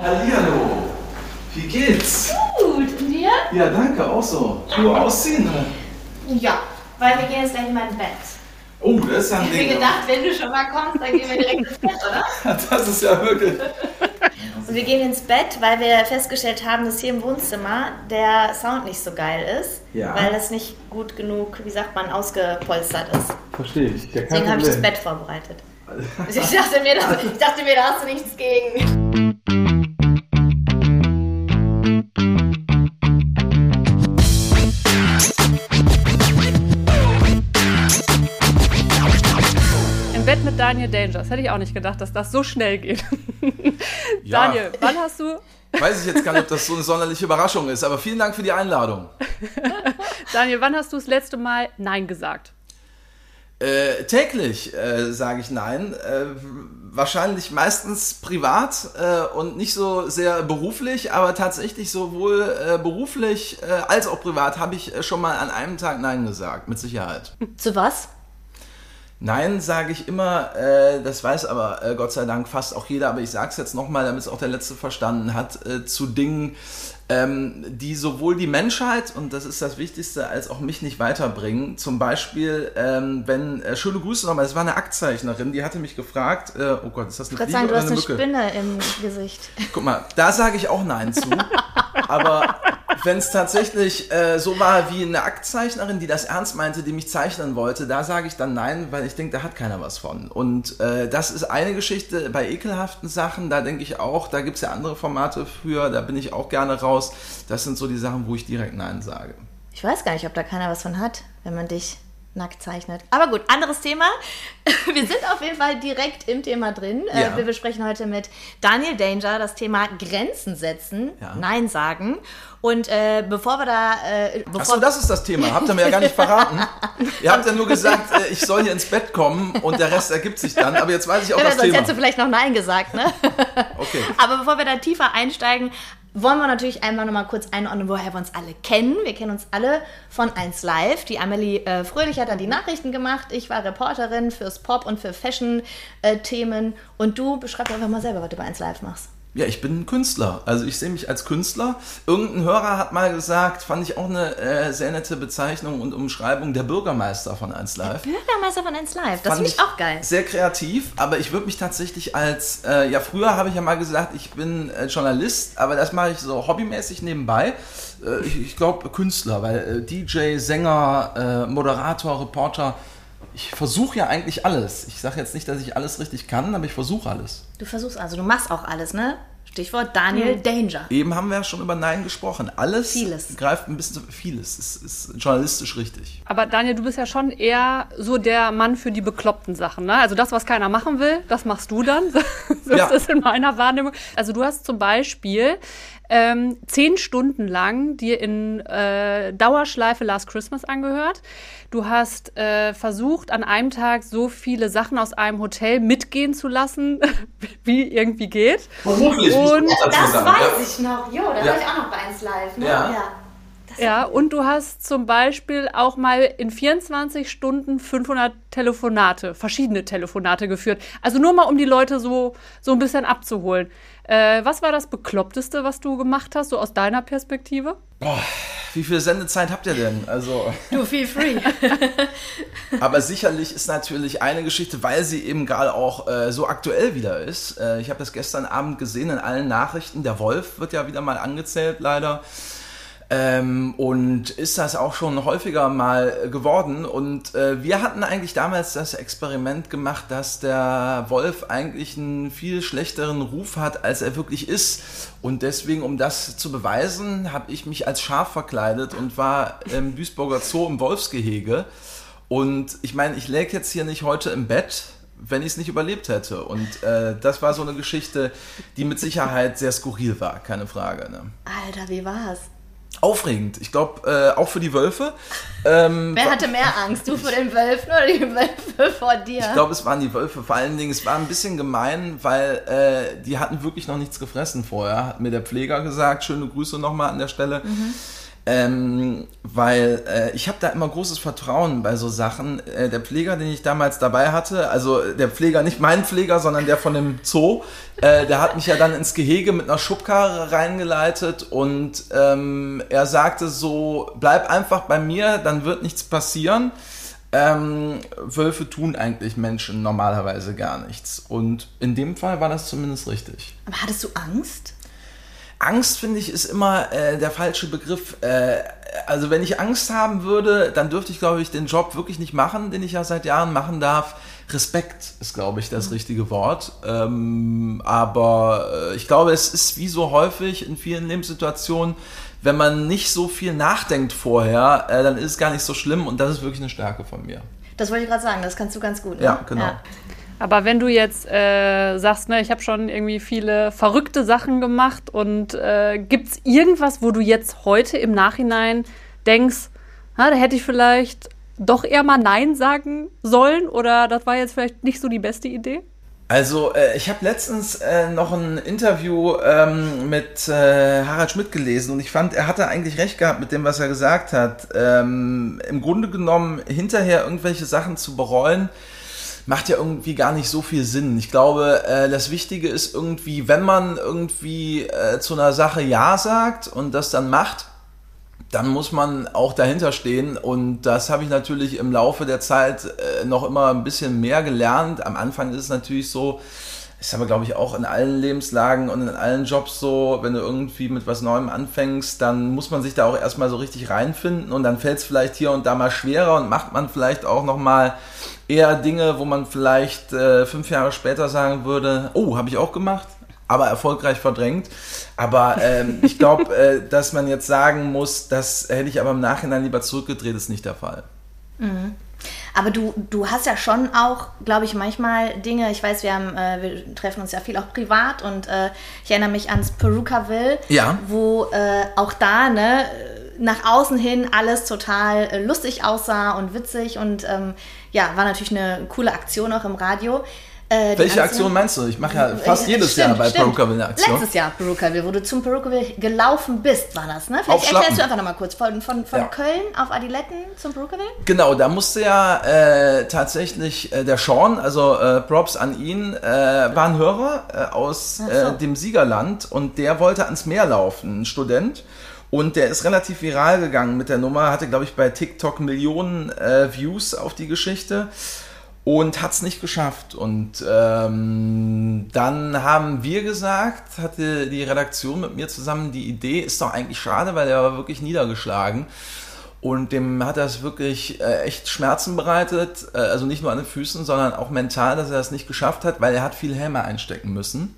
Hallihallo. Wie geht's? Gut, und dir? Ja, danke, auch so. Du ausziehen, ne? Ja, weil wir gehen jetzt gleich in mein Bett. Oh, das ist ja ein Ich Ding. mir gedacht, wenn du schon mal kommst, dann gehen wir direkt ins Bett, oder? Das ist ja wirklich. Und wir gehen ins Bett, weil wir festgestellt haben, dass hier im Wohnzimmer der Sound nicht so geil ist. Ja. Weil das nicht gut genug, wie sagt man, ausgepolstert ist. Verstehe ich. Ja, Deswegen habe ich das. Bett vorbereitet. Ich dachte, mir, ich dachte mir, da hast du nichts gegen. Daniel Danger. Das hätte ich auch nicht gedacht, dass das so schnell geht. Ja. Daniel, wann hast du, Weiß ich jetzt gar nicht, ob das so eine sonderliche Überraschung ist, aber vielen Dank für die Einladung. Daniel, wann hast du das letzte Mal Nein gesagt? Äh, täglich äh, sage ich nein. Äh, wahrscheinlich meistens privat äh, und nicht so sehr beruflich, aber tatsächlich sowohl äh, beruflich äh, als auch privat habe ich äh, schon mal an einem Tag Nein gesagt, mit Sicherheit. Zu was? Nein, sage ich immer, äh, das weiß aber äh, Gott sei Dank fast auch jeder, aber ich sage es jetzt nochmal, damit es auch der Letzte verstanden hat, äh, zu Dingen, ähm, die sowohl die Menschheit, und das ist das Wichtigste, als auch mich nicht weiterbringen. Zum Beispiel, ähm, wenn, äh, schöne Grüße nochmal, das war eine Aktzeichnerin, die hatte mich gefragt, äh, oh Gott, ist das eine Fliege sagen, du oder hast eine eine Mücke? Spinne im Gesicht. Guck mal, da sage ich auch Nein zu. Aber wenn es tatsächlich äh, so war wie eine Aktzeichnerin, die das ernst meinte, die mich zeichnen wollte, da sage ich dann Nein, weil ich denke, da hat keiner was von. Und äh, das ist eine Geschichte. Bei ekelhaften Sachen, da denke ich auch, da gibt es ja andere Formate für, da bin ich auch gerne raus. Das sind so die Sachen, wo ich direkt Nein sage. Ich weiß gar nicht, ob da keiner was von hat, wenn man dich nackt zeichnet. Aber gut, anderes Thema. Wir sind auf jeden Fall direkt im Thema drin. Äh, Ja. Wir besprechen heute mit Daniel Danger das Thema Grenzen setzen, Ja. Nein sagen. Und äh, bevor wir da... Äh, bevor Achso, das ist das Thema. Habt ihr mir ja gar nicht verraten. ihr habt ja nur gesagt, äh, ich soll hier ins Bett kommen und der Rest ergibt sich dann. Aber jetzt weiß ich auch ja, das sonst Thema. hättest du vielleicht noch Nein gesagt, ne? Okay. Aber bevor wir da tiefer einsteigen, wollen wir natürlich einmal noch mal kurz einordnen, woher wir uns alle kennen. Wir kennen uns alle von 1 Live. Die Amelie äh, Fröhlich hat dann die Nachrichten gemacht. Ich war Reporterin fürs Pop- und für Fashion-Themen. und du beschreib einfach mal selber, was du bei 1 Live machst. Ja, ich bin ein Künstler. Also ich sehe mich als Künstler. Irgendein Hörer hat mal gesagt, fand ich auch eine äh, sehr nette Bezeichnung und Umschreibung, der Bürgermeister von 1 Live. Bürgermeister von 1 Live. Das Fand finde ich auch geil. Sehr kreativ, aber ich würde mich tatsächlich als, äh, ja früher habe ich ja mal gesagt, ich bin äh, Journalist, aber das mache ich so hobbymäßig nebenbei. Äh, ich ich glaube Künstler, weil äh, DJ, Sänger, äh, Moderator, Reporter, ich versuche ja eigentlich alles. Ich sage jetzt nicht, dass ich alles richtig kann, aber ich versuche alles. Du versuchst also, du machst auch alles, ne? Stichwort Daniel Danger. Eben haben wir ja schon über Nein gesprochen. Alles Vieles. greift ein bisschen zu vieles. Ist, ist journalistisch richtig. Aber Daniel, du bist ja schon eher so der Mann für die bekloppten Sachen. Ne? Also das, was keiner machen will, das machst du dann. so Ja. ist das in meiner Wahrnehmung. Also du hast zum Beispiel ähm, zehn Stunden lang dir in äh, Dauerschleife Last Christmas angehört. Du hast äh, versucht, an einem Tag so viele Sachen aus einem Hotel mitgehen zu lassen, wie irgendwie geht. Beruflich, Und Das weiß ich noch. Jo, da Ja. war ich auch noch bei 1 Live, ne? Ja. Ja, und du hast zum Beispiel auch mal in 24 Stunden 500 Telefonate, verschiedene Telefonate geführt. Also nur mal, um die Leute so, so ein bisschen abzuholen. Äh, was war das Bekloppteste, was du gemacht hast, so aus deiner Perspektive? Wie viel Sendezeit habt ihr denn? Also, Du, feel free. aber sicherlich ist natürlich eine Geschichte, weil sie eben gerade auch äh, so aktuell wieder ist. Äh, ich habe das gestern Abend gesehen in allen Nachrichten. Der Wolf wird ja wieder mal angezählt, leider. Ähm, und ist das auch schon häufiger mal geworden. Und äh, wir hatten eigentlich damals das Experiment gemacht, dass der Wolf eigentlich einen viel schlechteren Ruf hat, als er wirklich ist. Und deswegen, um das zu beweisen, habe ich mich als Schaf verkleidet und war im Duisburger Zoo im Wolfsgehege. Und ich meine, ich läge jetzt hier nicht heute im Bett, wenn ich es nicht überlebt hätte. Und äh, das war so eine Geschichte, die mit Sicherheit sehr skurril war, keine Frage. Ne? Alter, wie war's? Aufregend. Ich glaube, äh, auch für die Wölfe. Ähm, Wer hatte mehr Angst? Du vor den Wölfen oder die Wölfe vor dir? ich glaube, es waren die Wölfe. Vor allen Dingen, es war ein bisschen gemein, weil äh, die hatten wirklich noch nichts gefressen vorher, hat mir der Pfleger gesagt. Schöne Grüße nochmal an der Stelle. Ähm, weil äh, ich habe da immer großes Vertrauen bei so Sachen. Äh, der Pfleger, den ich damals dabei hatte, also der Pfleger, nicht mein Pfleger, sondern der von dem Zoo, äh, der hat mich ja dann ins Gehege mit einer Schubkarre reingeleitet und ähm, er sagte so, bleib einfach bei mir, dann wird nichts passieren. Ähm, Wölfe tun eigentlich Menschen normalerweise gar nichts. Und in dem Fall war das zumindest richtig. Aber hattest du Angst? Angst, finde ich, ist immer äh, der falsche Begriff. Äh, also wenn ich Angst haben würde, dann dürfte ich, glaube ich, den Job wirklich nicht machen, den ich ja seit Jahren machen darf. Respekt ist, glaube ich, das richtige Wort. Ähm, aber äh, ich glaube, es ist wie so häufig in vielen Lebenssituationen, wenn man nicht so viel nachdenkt vorher, äh, dann ist es gar nicht so schlimm und das ist wirklich eine Stärke von mir. Das wollte ich gerade sagen, das kannst du ganz gut. Ne? Ja, genau. Ja. Aber wenn du jetzt äh, sagst, ne, ich habe schon irgendwie viele verrückte Sachen gemacht und äh, gibt es irgendwas, wo du jetzt heute im Nachhinein denkst, na, da hätte ich vielleicht doch eher mal Nein sagen sollen oder das war jetzt vielleicht nicht so die beste Idee? Also, äh, ich habe letztens äh, noch ein Interview ähm, mit äh, Harald Schmidt gelesen und ich fand, er hatte eigentlich recht gehabt mit dem, was er gesagt hat. Ähm, Im Grunde genommen, hinterher irgendwelche Sachen zu bereuen, macht ja irgendwie gar nicht so viel Sinn. Ich glaube, äh, das Wichtige ist irgendwie, wenn man irgendwie äh, zu einer Sache Ja sagt und das dann macht, dann muss man auch dahinter stehen. Und das habe ich natürlich im Laufe der Zeit äh, noch immer ein bisschen mehr gelernt. Am Anfang ist es natürlich so, ist aber, glaube ich, auch in allen Lebenslagen und in allen Jobs so, wenn du irgendwie mit was Neuem anfängst, dann muss man sich da auch erstmal so richtig reinfinden und dann fällt es vielleicht hier und da mal schwerer und macht man vielleicht auch nochmal eher Dinge, wo man vielleicht äh, fünf Jahre später sagen würde, oh, habe ich auch gemacht, aber erfolgreich verdrängt. Aber ähm, ich glaube, äh, dass man jetzt sagen muss, das hätte ich aber im Nachhinein lieber zurückgedreht, ist nicht der Fall. Mhm. Aber du, du hast ja schon auch, glaube ich, manchmal Dinge, ich weiß, wir haben, äh, wir treffen uns ja viel auch privat und äh, ich erinnere mich ans Perukaville, ja. wo äh, auch da, ne, nach außen hin alles total äh, lustig aussah und witzig und ähm, ja, war natürlich eine coole Aktion auch im Radio. Äh, Welche Aktion meinst du? Ich mache ja fast äh, jedes stimmt, Jahr bei Perukaville eine Aktion. Letztes Jahr Perukaville, wo du zum Perukaville gelaufen bist, war das, ne? Vielleicht erklärst du einfach nochmal kurz. Von, von, von ja. Köln auf Adiletten zum Perukaville? Genau, da musste ja äh, tatsächlich äh, der Sean, also äh, Props an ihn, äh, war ein Hörer aus so. dem Siegerland und der wollte ans Meer laufen, ein Student. Und der ist relativ viral gegangen mit der Nummer, hatte, glaube ich, bei TikTok Millionen Views auf die Geschichte und hat es nicht geschafft. Und ähm, dann haben wir gesagt, hatte die Redaktion mit mir zusammen die Idee, ist doch eigentlich schade, weil er war wirklich niedergeschlagen. Und dem hat das wirklich äh, echt Schmerzen bereitet, äh, also nicht nur an den Füßen, sondern auch mental, dass er das nicht geschafft hat, weil er hat viel Häme einstecken müssen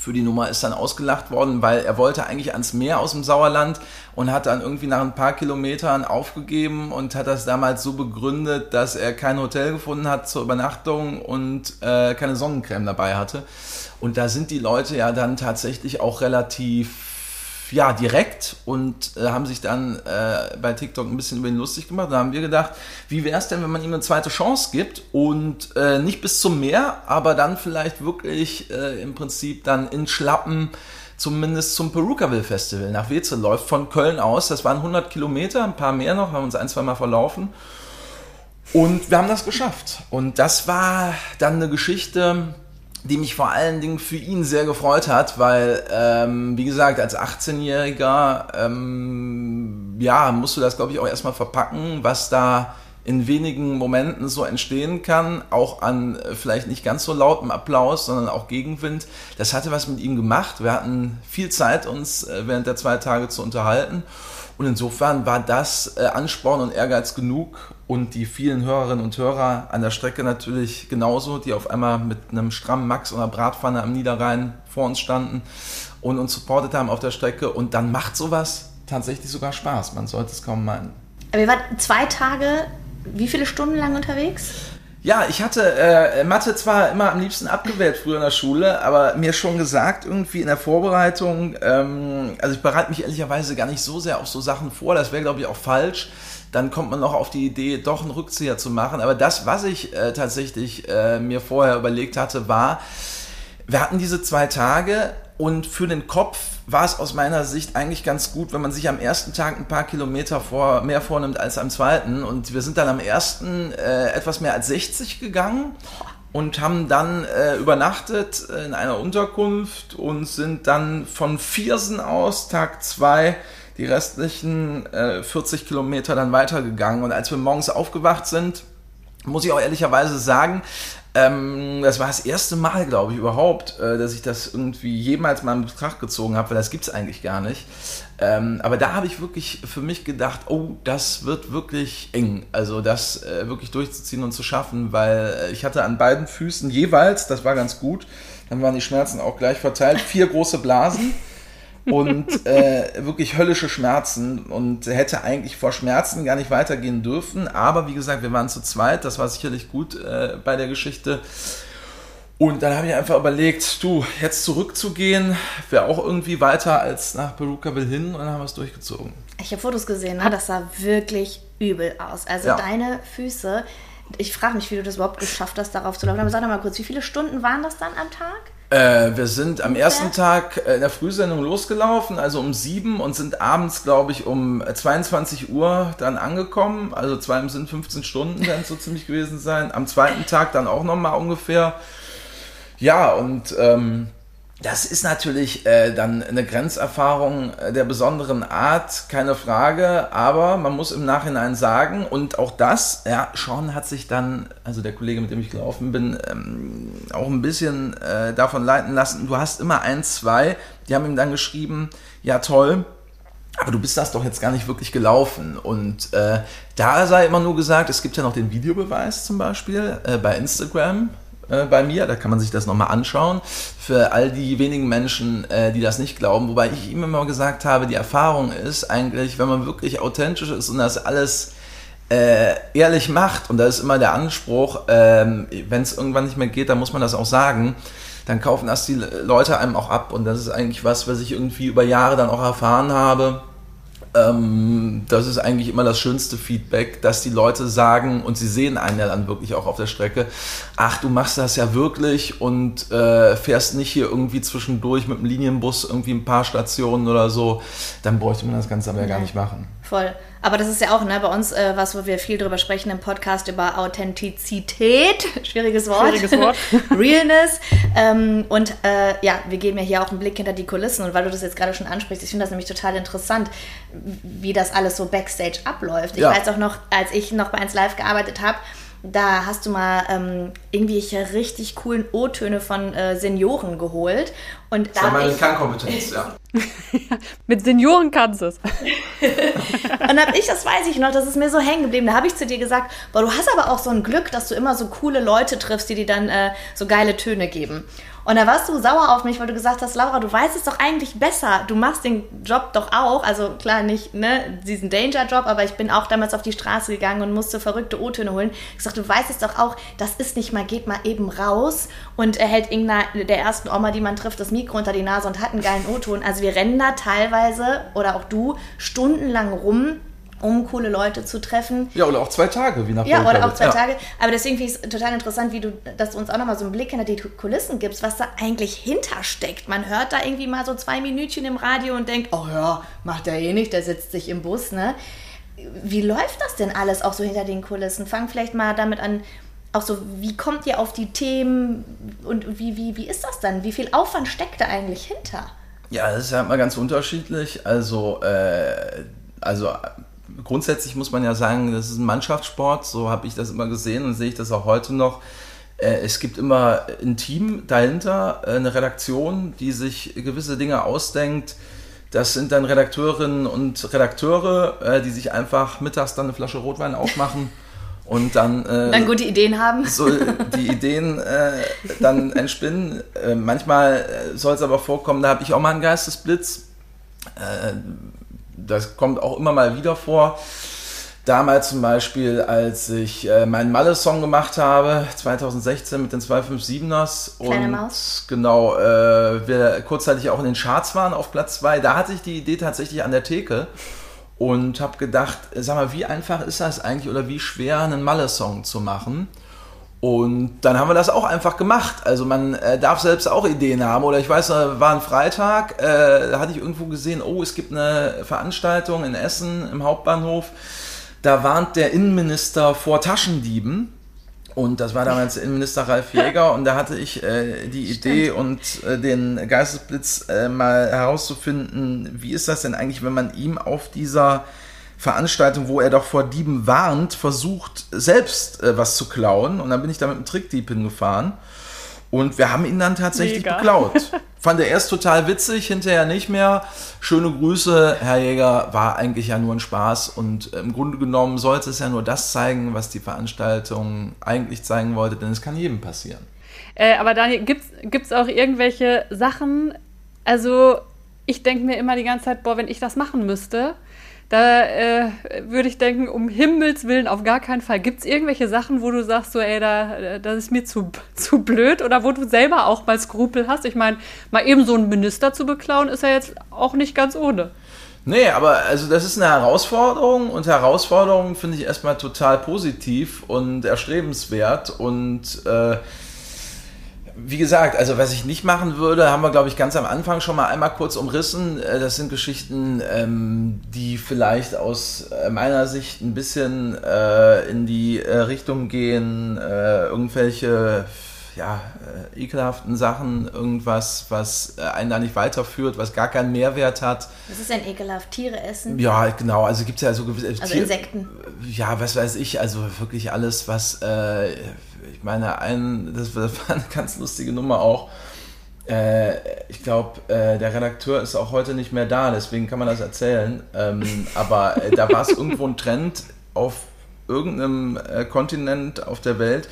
für die Nummer ist dann ausgelacht worden, weil er wollte eigentlich ans Meer aus dem Sauerland und hat dann irgendwie nach ein paar Kilometern aufgegeben und hat das damals so begründet, dass er kein Hotel gefunden hat zur Übernachtung und äh, keine Sonnencreme dabei hatte. Und da sind die Leute ja dann tatsächlich auch relativ ja, direkt und äh, haben sich dann äh, bei TikTok ein bisschen über ihn lustig gemacht. Da haben wir gedacht, wie wäre es denn, wenn man ihm eine zweite Chance gibt und äh, nicht bis zum Meer, aber dann vielleicht wirklich äh, im Prinzip dann in Schlappen zumindest zum Perukaville Festival nach Wetzel läuft von Köln aus. Das waren 100 Kilometer, ein paar mehr noch, haben uns ein, zwei Mal verlaufen. Und wir haben das geschafft. Und das war dann eine Geschichte, die mich vor allen Dingen für ihn sehr gefreut hat, weil, ähm, wie gesagt, als 18-Jähriger, ähm, ja, musst du das, glaube ich, auch erstmal verpacken, was da in wenigen Momenten so entstehen kann, auch an äh, vielleicht nicht ganz so lautem Applaus, sondern auch Gegenwind. Das hatte was mit ihm gemacht. Wir hatten viel Zeit, uns äh, während der zwei Tage zu unterhalten. Und insofern war das äh, Ansporn und Ehrgeiz genug und die vielen Hörerinnen und Hörer an der Strecke natürlich genauso, die auf einmal mit einem strammen Max oder Bratpfanne am Niederrhein vor uns standen und uns supportet haben auf der Strecke. Und dann macht sowas tatsächlich sogar Spaß. Man sollte es kaum meinen. Wir waren zwei Tage, wie viele Stunden lang unterwegs? Ja, ich hatte äh, Mathe zwar immer am liebsten abgewählt früher in der Schule, aber mir schon gesagt, irgendwie in der Vorbereitung, ähm, also ich bereite mich ehrlicherweise gar nicht so sehr auf so Sachen vor, das wäre glaube ich auch falsch. Dann kommt man noch auf die Idee, doch einen Rückzieher zu machen. Aber das, was ich äh, tatsächlich äh, mir vorher überlegt hatte, war, wir hatten diese zwei Tage Und für den Kopf war es aus meiner Sicht eigentlich ganz gut, wenn man sich am ersten Tag ein paar Kilometer vor, mehr vornimmt als am zweiten. Und wir sind dann am ersten äh, etwas mehr als 60 gegangen und haben dann äh, übernachtet in einer Unterkunft und sind dann von Viersen aus, Tag zwei, die restlichen äh, 40 Kilometer dann weitergegangen. Und als wir morgens aufgewacht sind, muss ich auch ehrlicherweise sagen, ähm, das war das erste Mal, glaube ich, überhaupt, äh, dass ich das irgendwie jemals mal in Betracht gezogen habe, weil das gibt es eigentlich gar nicht. Ähm, aber da habe ich wirklich für mich gedacht, oh, das wird wirklich eng. Also das äh, wirklich durchzuziehen und zu schaffen, weil äh, ich hatte an beiden Füßen jeweils, das war ganz gut, dann waren die Schmerzen auch gleich verteilt, vier große Blasen und äh, wirklich höllische Schmerzen und hätte eigentlich vor Schmerzen gar nicht weitergehen dürfen. Aber wie gesagt, wir waren zu zweit, das war sicherlich gut äh, bei der Geschichte. Und dann habe ich einfach überlegt, du, jetzt zurückzugehen, wäre auch irgendwie weiter als nach Perucaville hin und dann haben wir es durchgezogen. Ich habe Fotos gesehen, ne? das sah wirklich übel aus. Also ja. deine Füße, ich frage mich, wie du das überhaupt geschafft hast, darauf zu laufen. Aber sag doch mal kurz, wie viele Stunden waren das dann am Tag? Äh, wir sind am ersten Tag äh, in der Frühsendung losgelaufen, also um sieben und sind abends, glaube ich, um 22 Uhr dann angekommen. Also zwei im Sinn 15 Stunden werden es so ziemlich gewesen sein. Am zweiten Tag dann auch nochmal ungefähr. Ja, und ähm, das ist natürlich äh, dann eine Grenzerfahrung äh, der besonderen Art, keine Frage, aber man muss im Nachhinein sagen, und auch das, ja, Sean hat sich dann, also der Kollege, mit dem ich gelaufen bin, ähm, auch ein bisschen äh, davon leiten lassen. Du hast immer ein, zwei, die haben ihm dann geschrieben, ja toll, aber du bist das doch jetzt gar nicht wirklich gelaufen. Und äh, da sei immer nur gesagt, es gibt ja noch den Videobeweis zum Beispiel äh, bei Instagram äh, bei mir. Da kann man sich das nochmal anschauen. Für all die wenigen Menschen, äh, die das nicht glauben. Wobei ich ihm immer gesagt habe, die Erfahrung ist eigentlich, wenn man wirklich authentisch ist und das alles äh, ehrlich macht, und da ist immer der Anspruch, ähm, wenn es irgendwann nicht mehr geht, dann muss man das auch sagen, dann kaufen das die Leute einem auch ab. Und das ist eigentlich was, was ich irgendwie über Jahre dann auch erfahren habe ähm, das ist eigentlich immer das schönste Feedback, dass die Leute sagen und sie sehen einen ja dann wirklich auch auf der Strecke, ach, du machst das ja wirklich und äh, fährst nicht hier irgendwie zwischendurch mit dem Linienbus irgendwie ein paar Stationen oder so, dann bräuchte man das Ganze aber ja gar nicht machen. Voll. Aber das ist ja auch ne, bei uns äh, was, wo wir viel drüber sprechen im Podcast über Authentizität. Schwieriges Wort. Schwieriges Wort. Realness. Ähm, und äh, ja, wir geben ja hier auch einen Blick hinter die Kulissen. Und weil du das jetzt gerade schon ansprichst, ich finde das nämlich total interessant, wie das alles so backstage abläuft. Ich ja. weiß auch noch, als ich noch bei 1 Live gearbeitet habe, da hast du mal ähm, irgendwelche richtig coolen O-Töne von äh, Senioren geholt. Und das war meine Kernkompetenz, ja. Mit Senioren kannst du es. und hab ich, das weiß ich noch, das ist mir so hängen geblieben. Da habe ich zu dir gesagt, boah, du hast aber auch so ein Glück, dass du immer so coole Leute triffst, die dir dann äh, so geile Töne geben. Und da warst du sauer auf mich, weil du gesagt hast, Laura, du weißt es doch eigentlich besser. Du machst den Job doch auch. Also klar, nicht ne, diesen Danger-Job, aber ich bin auch damals auf die Straße gegangen und musste verrückte O-Töne holen. Ich sagte, du weißt es doch auch, das ist nicht mal, geht mal eben raus und er hält irgendeiner der ersten Oma, die man trifft, das Mikro unter die Nase und hat einen geilen O-Ton. Also wir rennen da teilweise, oder auch du, stundenlang rum um coole Leute zu treffen. Ja, oder auch zwei Tage, wie nach Ja, oder auch zwei ja. Tage. Aber deswegen finde ich es total interessant, wie du, dass du uns auch nochmal so einen Blick hinter die Kulissen gibst, was da eigentlich hintersteckt. Man hört da irgendwie mal so zwei Minütchen im Radio und denkt, oh ja, macht er eh nicht, der sitzt sich im Bus, ne? Wie läuft das denn alles auch so hinter den Kulissen? Fang vielleicht mal damit an, auch so, wie kommt ihr auf die Themen und wie, wie, wie ist das dann? Wie viel Aufwand steckt da eigentlich hinter? Ja, das ist ja immer ganz unterschiedlich. Also, äh, also grundsätzlich muss man ja sagen, das ist ein Mannschaftssport, so habe ich das immer gesehen und sehe ich das auch heute noch. Äh, es gibt immer ein Team dahinter, äh, eine Redaktion, die sich gewisse Dinge ausdenkt. Das sind dann Redakteurinnen und Redakteure, äh, die sich einfach mittags dann eine Flasche Rotwein aufmachen und dann, äh, dann gute Ideen haben. So die Ideen äh, dann entspinnen. Äh, manchmal soll es aber vorkommen, da habe ich auch mal einen Geistesblitz das kommt auch immer mal wieder vor. Damals zum Beispiel, als ich äh, meinen Malle-Song gemacht habe, 2016 mit den 257ers. Kleine und Maus. genau, äh, wir kurzzeitig auch in den Charts waren auf Platz 2. Da hatte ich die Idee tatsächlich an der Theke und habe gedacht, sag mal, wie einfach ist das eigentlich oder wie schwer einen Malle-Song zu machen? Und dann haben wir das auch einfach gemacht. Also man äh, darf selbst auch Ideen haben. Oder ich weiß, war ein Freitag, äh, da hatte ich irgendwo gesehen, oh, es gibt eine Veranstaltung in Essen im Hauptbahnhof. Da warnt der Innenminister vor Taschendieben. Und das war damals Innenminister Ralf Jäger und da hatte ich äh, die Idee und äh, den Geistesblitz äh, mal herauszufinden, wie ist das denn eigentlich, wenn man ihm auf dieser Veranstaltung, wo er doch vor Dieben warnt, versucht selbst äh, was zu klauen und dann bin ich da mit einem Trickdieb hingefahren und wir haben ihn dann tatsächlich Mega. beklaut. Fand er erst total witzig, hinterher nicht mehr. Schöne Grüße, Herr Jäger, war eigentlich ja nur ein Spaß und im Grunde genommen sollte es ja nur das zeigen, was die Veranstaltung eigentlich zeigen wollte, denn es kann jedem passieren. Äh, aber Daniel, gibt es auch irgendwelche Sachen, also ich denke mir immer die ganze Zeit, boah, wenn ich das machen müsste, da äh, würde ich denken, um Himmels Willen auf gar keinen Fall. Gibt es irgendwelche Sachen, wo du sagst, so, ey, da, das ist mir zu, zu blöd oder wo du selber auch mal Skrupel hast? Ich meine, mal eben so einen Minister zu beklauen, ist ja jetzt auch nicht ganz ohne. Nee, aber also das ist eine Herausforderung und Herausforderungen finde ich erstmal total positiv und erstrebenswert und äh, wie gesagt, also was ich nicht machen würde, haben wir, glaube ich, ganz am Anfang schon mal einmal kurz umrissen. Äh, das sind Geschichten, ähm, die vielleicht aus äh, meiner Sicht ein bisschen äh, in die Richtung gehen, irgendwelche ja, ekelhaften Sachen, irgendwas, was einen da nicht weiterführt, was gar keinen Mehrwert hat. Was ist denn ekelhaft? Tiere essen? Ja, genau. Also gibt es ja so gewisse. Also Tier, Insekten. Ja, was weiß ich. Also wirklich alles, was. Ich meine, ein, das war eine ganz lustige Nummer auch. Äh, ich glaube, äh, der Redakteur ist auch heute nicht mehr da, deswegen kann man das erzählen. Ähm, aber äh, da war es irgendwo ein Trend auf irgendeinem äh, Kontinent auf der Welt,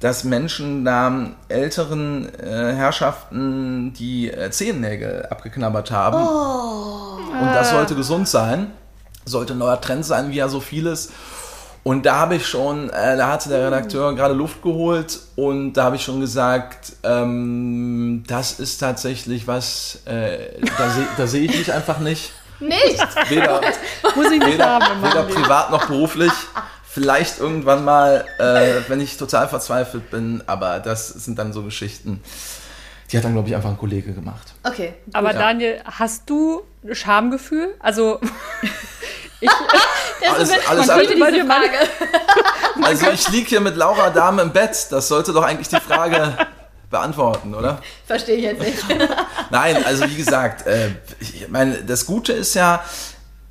dass Menschen da älteren äh, Herrschaften die äh, Zehennägel abgeknabbert haben. Oh. Und das sollte gesund sein, sollte ein neuer Trend sein, wie ja so vieles. Und da habe ich schon, äh, da hatte der Redakteur gerade Luft geholt und da habe ich schon gesagt, ähm, das ist tatsächlich was, äh, da sehe seh ich mich einfach nicht. Nicht? Weder, Muss ich nicht weder, haben weder privat noch beruflich. Vielleicht irgendwann mal, äh, wenn ich total verzweifelt bin, aber das sind dann so Geschichten. Die hat dann, glaube ich, einfach ein Kollege gemacht. Okay. Aber ja. Daniel, hast du Schamgefühl? Also ich, alles, alles, alles. Also ich liege hier mit Laura Dame im Bett. Das sollte doch eigentlich die Frage beantworten, oder? Verstehe ich jetzt nicht. Nein, also wie gesagt, äh, ich meine, das Gute ist ja,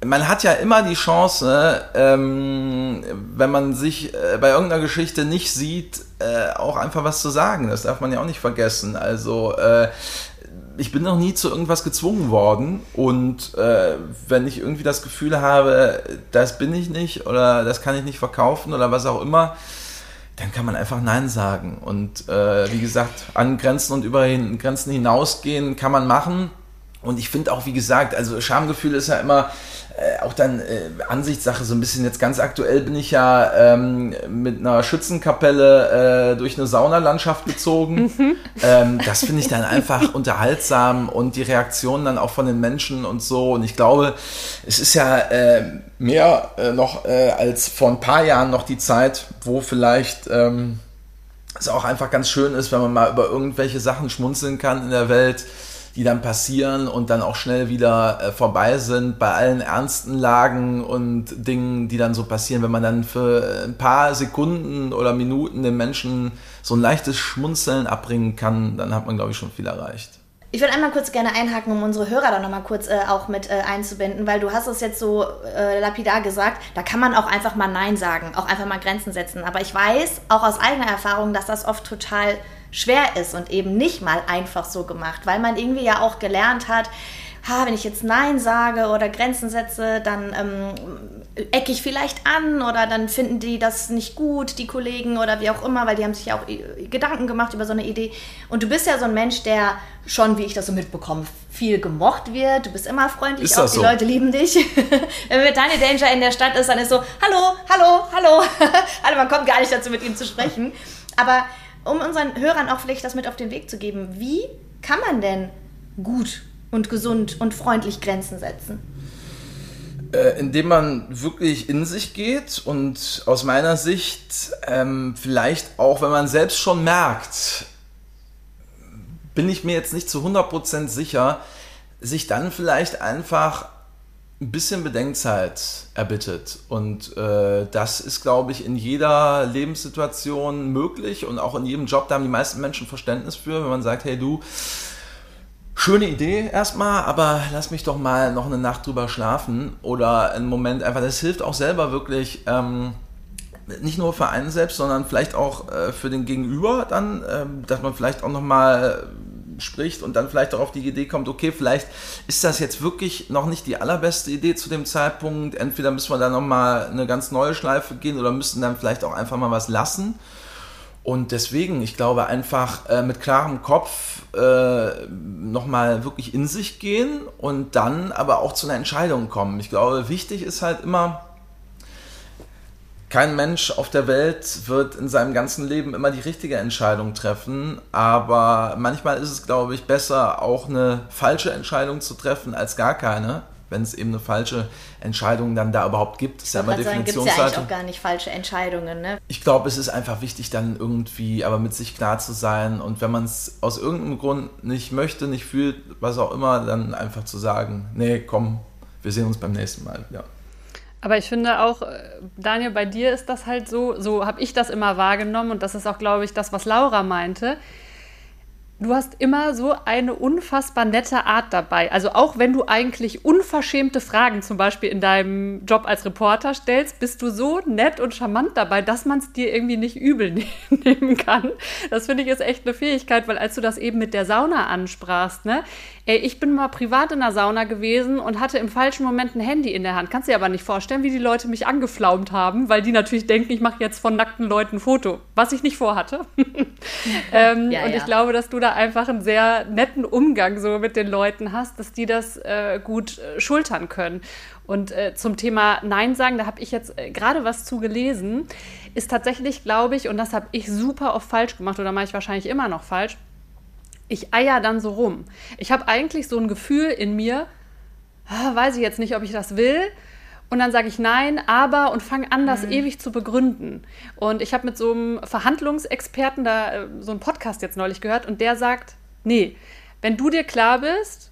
man hat ja immer die Chance, ähm, wenn man sich äh, bei irgendeiner Geschichte nicht sieht, äh, auch einfach was zu sagen. Das darf man ja auch nicht vergessen. Also äh, ich bin noch nie zu irgendwas gezwungen worden und äh, wenn ich irgendwie das Gefühl habe, das bin ich nicht oder das kann ich nicht verkaufen oder was auch immer, dann kann man einfach Nein sagen. Und äh, wie gesagt, an Grenzen und über Grenzen hinausgehen kann man machen. Und ich finde auch, wie gesagt, also Schamgefühl ist ja immer äh, auch dann äh, Ansichtssache, so ein bisschen jetzt ganz aktuell bin ich ja ähm, mit einer Schützenkapelle äh, durch eine Saunalandschaft gezogen. Mhm. Ähm, das finde ich dann einfach unterhaltsam und die Reaktionen dann auch von den Menschen und so. Und ich glaube, es ist ja äh, mehr äh, noch äh, als vor ein paar Jahren noch die Zeit, wo vielleicht ähm, es auch einfach ganz schön ist, wenn man mal über irgendwelche Sachen schmunzeln kann in der Welt die dann passieren und dann auch schnell wieder äh, vorbei sind bei allen ernsten Lagen und Dingen, die dann so passieren. Wenn man dann für ein paar Sekunden oder Minuten den Menschen so ein leichtes Schmunzeln abbringen kann, dann hat man, glaube ich, schon viel erreicht. Ich würde einmal kurz gerne einhaken, um unsere Hörer da nochmal kurz äh, auch mit äh, einzubinden, weil du hast es jetzt so äh, lapidar gesagt, da kann man auch einfach mal Nein sagen, auch einfach mal Grenzen setzen. Aber ich weiß auch aus eigener Erfahrung, dass das oft total schwer ist und eben nicht mal einfach so gemacht, weil man irgendwie ja auch gelernt hat, ha, wenn ich jetzt Nein sage oder Grenzen setze, dann ähm, ecke ich vielleicht an oder dann finden die das nicht gut, die Kollegen oder wie auch immer, weil die haben sich ja auch äh, Gedanken gemacht über so eine Idee. Und du bist ja so ein Mensch, der schon, wie ich das so mitbekomme, viel gemocht wird. Du bist immer freundlich, ist auch die so? Leute lieben dich. Wenn mit Tiny Danger in der Stadt ist, dann ist so, hallo, hallo, hallo. also man kommt gar nicht dazu, mit ihm zu sprechen. Aber um unseren Hörern auch vielleicht das mit auf den Weg zu geben, wie kann man denn gut und gesund und freundlich Grenzen setzen? Äh, indem man wirklich in sich geht und aus meiner Sicht ähm, vielleicht auch, wenn man selbst schon merkt, bin ich mir jetzt nicht zu 100% sicher, sich dann vielleicht einfach ein bisschen Bedenkzeit erbittet. Und äh, das ist, glaube ich, in jeder Lebenssituation möglich und auch in jedem Job, da haben die meisten Menschen Verständnis für, wenn man sagt, hey du, schöne Idee erstmal, aber lass mich doch mal noch eine Nacht drüber schlafen oder einen Moment einfach, das hilft auch selber wirklich. Ähm, nicht nur für einen selbst, sondern vielleicht auch äh, für den Gegenüber dann, ähm, dass man vielleicht auch nochmal spricht und dann vielleicht auch auf die Idee kommt, okay, vielleicht ist das jetzt wirklich noch nicht die allerbeste Idee zu dem Zeitpunkt. Entweder müssen wir da nochmal eine ganz neue Schleife gehen oder müssen dann vielleicht auch einfach mal was lassen. Und deswegen, ich glaube, einfach äh, mit klarem Kopf äh, nochmal wirklich in sich gehen und dann aber auch zu einer Entscheidung kommen. Ich glaube, wichtig ist halt immer, kein Mensch auf der Welt wird in seinem ganzen Leben immer die richtige Entscheidung treffen, aber manchmal ist es, glaube ich, besser, auch eine falsche Entscheidung zu treffen als gar keine. Wenn es eben eine falsche Entscheidung dann da überhaupt gibt, ist ja immer Definitionssache. Gibt es ja eigentlich auch gar nicht falsche Entscheidungen, ne? Ich glaube, es ist einfach wichtig, dann irgendwie aber mit sich klar zu sein und wenn man es aus irgendeinem Grund nicht möchte, nicht fühlt, was auch immer, dann einfach zu sagen, nee, komm, wir sehen uns beim nächsten Mal. Ja. Aber ich finde auch, äh, Daniel, bei dir ist das halt so, so habe ich das immer wahrgenommen und das ist auch, glaube ich, das, was Laura meinte du hast immer so eine unfassbar nette Art dabei. Also auch wenn du eigentlich unverschämte Fragen zum Beispiel in deinem Job als Reporter stellst, bist du so nett und charmant dabei, dass man es dir irgendwie nicht übel ne nehmen kann. Das finde ich ist echt eine Fähigkeit, weil als du das eben mit der Sauna ansprachst, ne? Ey, ich bin mal privat in der Sauna gewesen und hatte im falschen Moment ein Handy in der Hand. Kannst dir aber nicht vorstellen, wie die Leute mich angeflaumt haben, weil die natürlich denken, ich mache jetzt von nackten Leuten ein Foto, was ich nicht vorhatte. ähm, ja, und ja. ich glaube, dass du da einfach einen sehr netten Umgang so mit den Leuten hast, dass die das äh, gut äh, schultern können. Und äh, zum Thema Nein sagen, da habe ich jetzt äh, gerade was zu gelesen, ist tatsächlich, glaube ich, und das habe ich super oft falsch gemacht oder mache ich wahrscheinlich immer noch falsch, ich eier dann so rum. Ich habe eigentlich so ein Gefühl in mir, ah, weiß ich jetzt nicht, ob ich das will. Und dann sage ich nein, aber und fange an, das mhm. ewig zu begründen. Und ich habe mit so einem Verhandlungsexperten da äh, so einen Podcast jetzt neulich gehört und der sagt, nee, wenn du dir klar bist,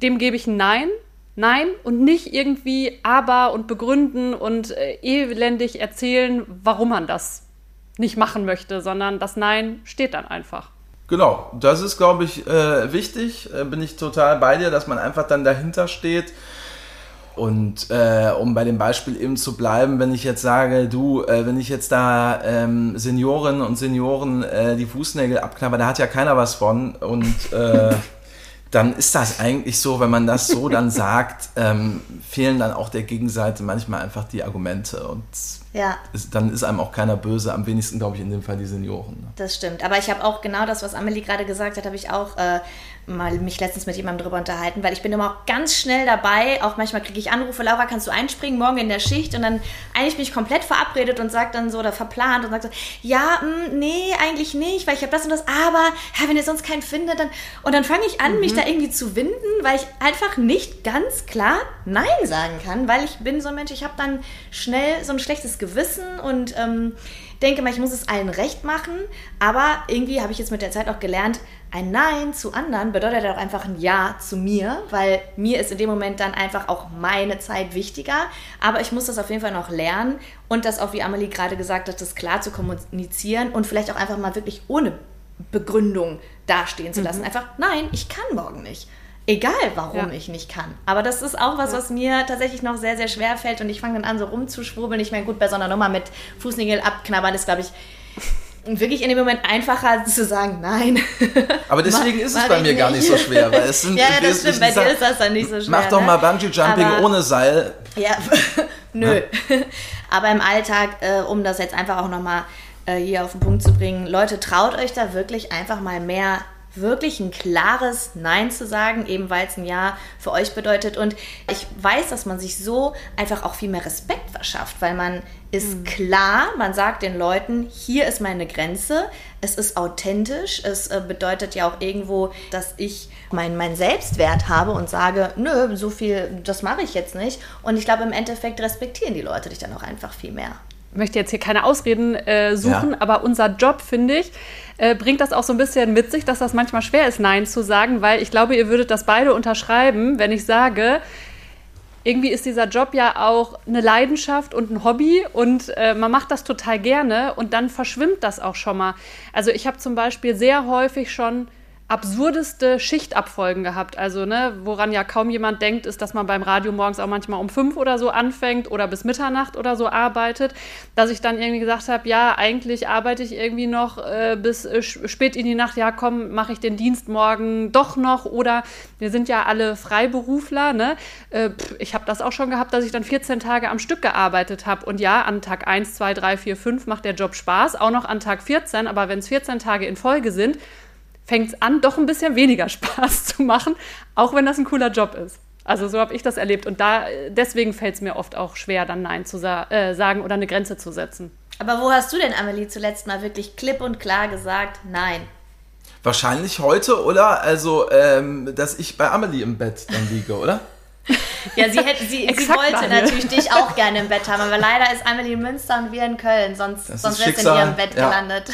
dem gebe ich ein Nein, Nein und nicht irgendwie aber und begründen und äh, elendig erzählen, warum man das nicht machen möchte, sondern das Nein steht dann einfach. Genau, das ist, glaube ich, äh, wichtig. Äh, bin ich total bei dir, dass man einfach dann dahinter steht und äh, um bei dem Beispiel eben zu bleiben, wenn ich jetzt sage, du, äh, wenn ich jetzt da ähm, Seniorinnen und Senioren äh, die Fußnägel abknabber, da hat ja keiner was von. Und äh, dann ist das eigentlich so, wenn man das so dann sagt, ähm, fehlen dann auch der Gegenseite manchmal einfach die Argumente. Und ja. ist, dann ist einem auch keiner böse, am wenigsten, glaube ich, in dem Fall die Senioren. Ne? Das stimmt. Aber ich habe auch genau das, was Amelie gerade gesagt hat, habe ich auch äh, mal mich letztens mit jemandem drüber unterhalten, weil ich bin immer auch ganz schnell dabei. Auch manchmal kriege ich Anrufe, Laura, kannst du einspringen morgen in der Schicht? Und dann eigentlich bin ich komplett verabredet und sage dann so oder verplant und sage so, ja, mh, hm, nee, eigentlich nicht, weil ich habe das und das, aber ja, wenn ihr sonst keinen findet, dann und dann fange ich an, mhm. mich da irgendwie zu winden, weil ich einfach nicht ganz klar Nein sagen kann, weil ich bin so ein Mensch, ich habe dann schnell so ein schlechtes Gewissen und ähm, denke mal, ich muss es allen recht machen, aber irgendwie habe ich jetzt mit der Zeit auch gelernt, ein Nein zu anderen bedeutet auch einfach ein Ja zu mir, weil mir ist in dem Moment dann einfach auch meine Zeit wichtiger. Aber ich muss das auf jeden Fall noch lernen und das auch, wie Amelie gerade gesagt hat, das klar zu kommunizieren und vielleicht auch einfach mal wirklich ohne Begründung dastehen zu lassen. Mhm. Einfach, nein, ich kann morgen nicht. Egal, warum ja. ich nicht kann. Aber das ist auch was, ja. was mir tatsächlich noch sehr, sehr schwer fällt. Und ich fange dann an, so rumzuschwurbeln. Ich meine, gut, bei so einer Nummer mit Fußnägel abknabbern ist, glaube ich, wirklich in dem Moment einfacher zu sagen, nein. Aber deswegen ist es bei mir nicht. gar nicht so schwer. Weil es sind ja, das stimmt, bei dir ist das dann nicht so schwer. Mach doch ne? mal Bungee-Jumping ohne Seil. Ja, nö. Aber im Alltag, äh, um das jetzt einfach auch nochmal äh, hier auf den Punkt zu bringen, Leute, traut euch da wirklich einfach mal mehr wirklich ein klares Nein zu sagen, eben weil es ein Ja für euch bedeutet. Und ich weiß, dass man sich so einfach auch viel mehr Respekt verschafft, weil man ist mhm. klar, man sagt den Leuten, hier ist meine Grenze, es ist authentisch, es äh, bedeutet ja auch irgendwo, dass ich meinen mein Selbstwert habe und sage, nö, so viel, das mache ich jetzt nicht. Und ich glaube, im Endeffekt respektieren die Leute dich dann auch einfach viel mehr möchte jetzt hier keine Ausreden äh, suchen, ja. aber unser Job, finde ich, äh, bringt das auch so ein bisschen mit sich, dass das manchmal schwer ist, Nein zu sagen, weil ich glaube, ihr würdet das beide unterschreiben, wenn ich sage, irgendwie ist dieser Job ja auch eine Leidenschaft und ein Hobby und äh, man macht das total gerne und dann verschwimmt das auch schon mal. Also ich habe zum Beispiel sehr häufig schon absurdeste Schichtabfolgen gehabt. Also, ne, woran ja kaum jemand denkt, ist, dass man beim Radio morgens auch manchmal um fünf oder so anfängt oder bis Mitternacht oder so arbeitet. Dass ich dann irgendwie gesagt habe, ja, eigentlich arbeite ich irgendwie noch äh, bis äh, spät in die Nacht. Ja, komm, mache ich den Dienst morgen doch noch. Oder wir sind ja alle Freiberufler. Ne? Äh, pff, ich habe das auch schon gehabt, dass ich dann 14 Tage am Stück gearbeitet habe. Und ja, an Tag 1, 2, 3, 4, 5 macht der Job Spaß. Auch noch an Tag 14. Aber wenn es 14 Tage in Folge sind, fängt es an, doch ein bisschen weniger Spaß zu machen, auch wenn das ein cooler Job ist. Also so habe ich das erlebt und da deswegen fällt es mir oft auch schwer, dann Nein zu sa äh, sagen oder eine Grenze zu setzen. Aber wo hast du denn, Amelie, zuletzt mal wirklich klipp und klar gesagt, nein? Wahrscheinlich heute, oder? Also, ähm, dass ich bei Amelie im Bett dann liege, oder? ja, sie, hätte, sie, sie wollte natürlich dich auch gerne im Bett haben, aber leider ist Amelie in Münster und wir in Köln, sonst, sonst wärst du in ihrem Bett ja. gelandet.